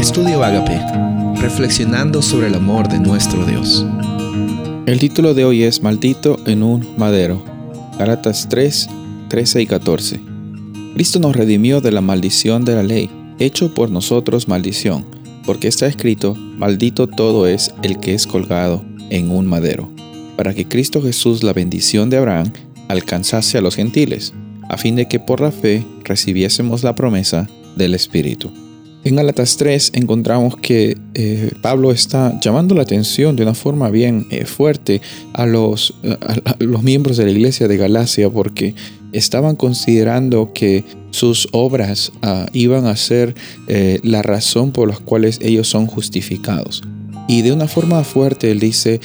Estudio Agape, reflexionando sobre el amor de nuestro Dios. El título de hoy es Maldito en un madero. Galatas 3, 13 y 14. Cristo nos redimió de la maldición de la ley, hecho por nosotros maldición, porque está escrito, maldito todo es el que es colgado en un madero, para que Cristo Jesús, la bendición de Abraham, alcanzase a los gentiles, a fin de que por la fe recibiésemos la promesa del Espíritu. En Galatas 3 encontramos que eh, Pablo está llamando la atención de una forma bien eh, fuerte a los, los miembros de la iglesia de Galacia porque estaban considerando que sus obras ah, iban a ser eh, la razón por las cuales ellos son justificados. Y de una forma fuerte él dice,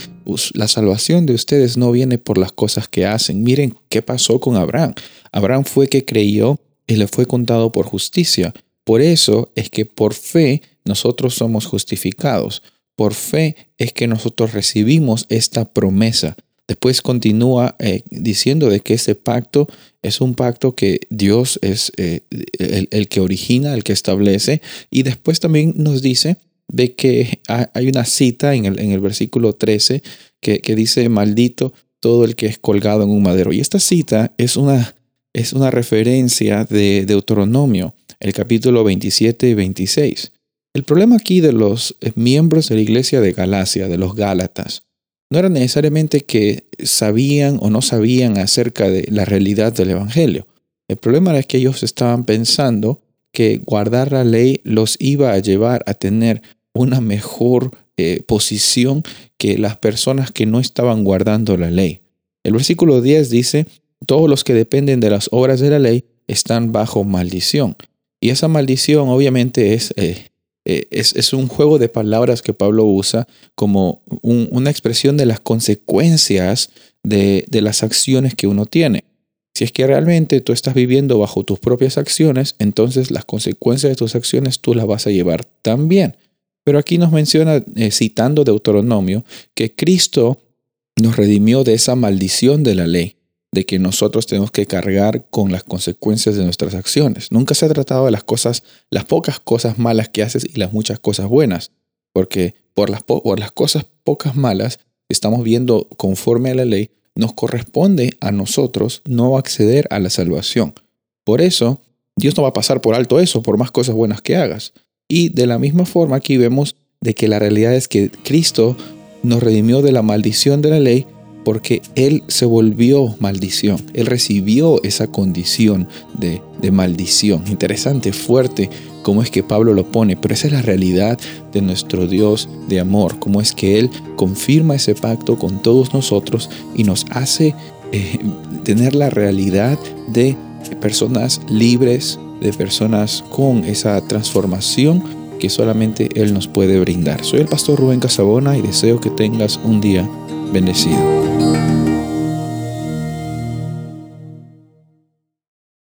la salvación de ustedes no viene por las cosas que hacen. Miren qué pasó con Abraham. Abraham fue que creyó y le fue contado por justicia. Por eso es que por fe nosotros somos justificados. Por fe es que nosotros recibimos esta promesa. Después continúa eh, diciendo de que ese pacto es un pacto que Dios es eh, el, que origina, el que establece. Y después también nos dice de que hay una cita en el, en el versículo 13 que, que, dice, maldito todo el que es colgado en un madero. Y esta cita es una, es una referencia de Deuteronomio el capítulo 27 y 26. El problema aquí de los eh, miembros de la iglesia de Galacia, de los Gálatas, no era necesariamente que sabían o no sabían acerca de la realidad del Evangelio. El problema era que ellos estaban pensando que guardar la ley los iba a llevar a tener una mejor eh, posición que las personas que no estaban guardando la ley. El versículo 10 dice, todos los que dependen de las obras de la ley están bajo maldición. Y esa maldición obviamente es, eh, eh, es, un juego de palabras que Pablo usa como una expresión de las consecuencias de, de las acciones que uno tiene. Si es que realmente tú estás viviendo bajo tus propias acciones, entonces las consecuencias de tus acciones tú las vas a llevar también. Pero aquí nos menciona, eh, citando Deuteronomio, que Cristo nos redimió de esa maldición de la ley de que nosotros tenemos que cargar con las consecuencias de nuestras acciones. Nunca se ha tratado de las cosas, las pocas cosas malas que haces y las muchas cosas buenas, porque por las, por las cosas pocas malas que estamos viendo conforme a la ley, nos corresponde a nosotros no acceder a la salvación. Por eso, Dios no va a pasar por alto eso, por más cosas buenas que hagas. Y de la misma forma aquí vemos de que la realidad es que Cristo nos redimió de la maldición de la ley porque Él se volvió maldición, Él recibió esa condición de, maldición. Interesante, fuerte, cómo es que Pablo lo pone, pero esa es la realidad de nuestro Dios de amor, cómo es que Él confirma ese pacto con todos nosotros y nos hace eh, tener la realidad de personas libres, de personas con esa transformación que solamente Él nos puede brindar. Soy el pastor Rubén Casabona y deseo que tengas un día bendecido.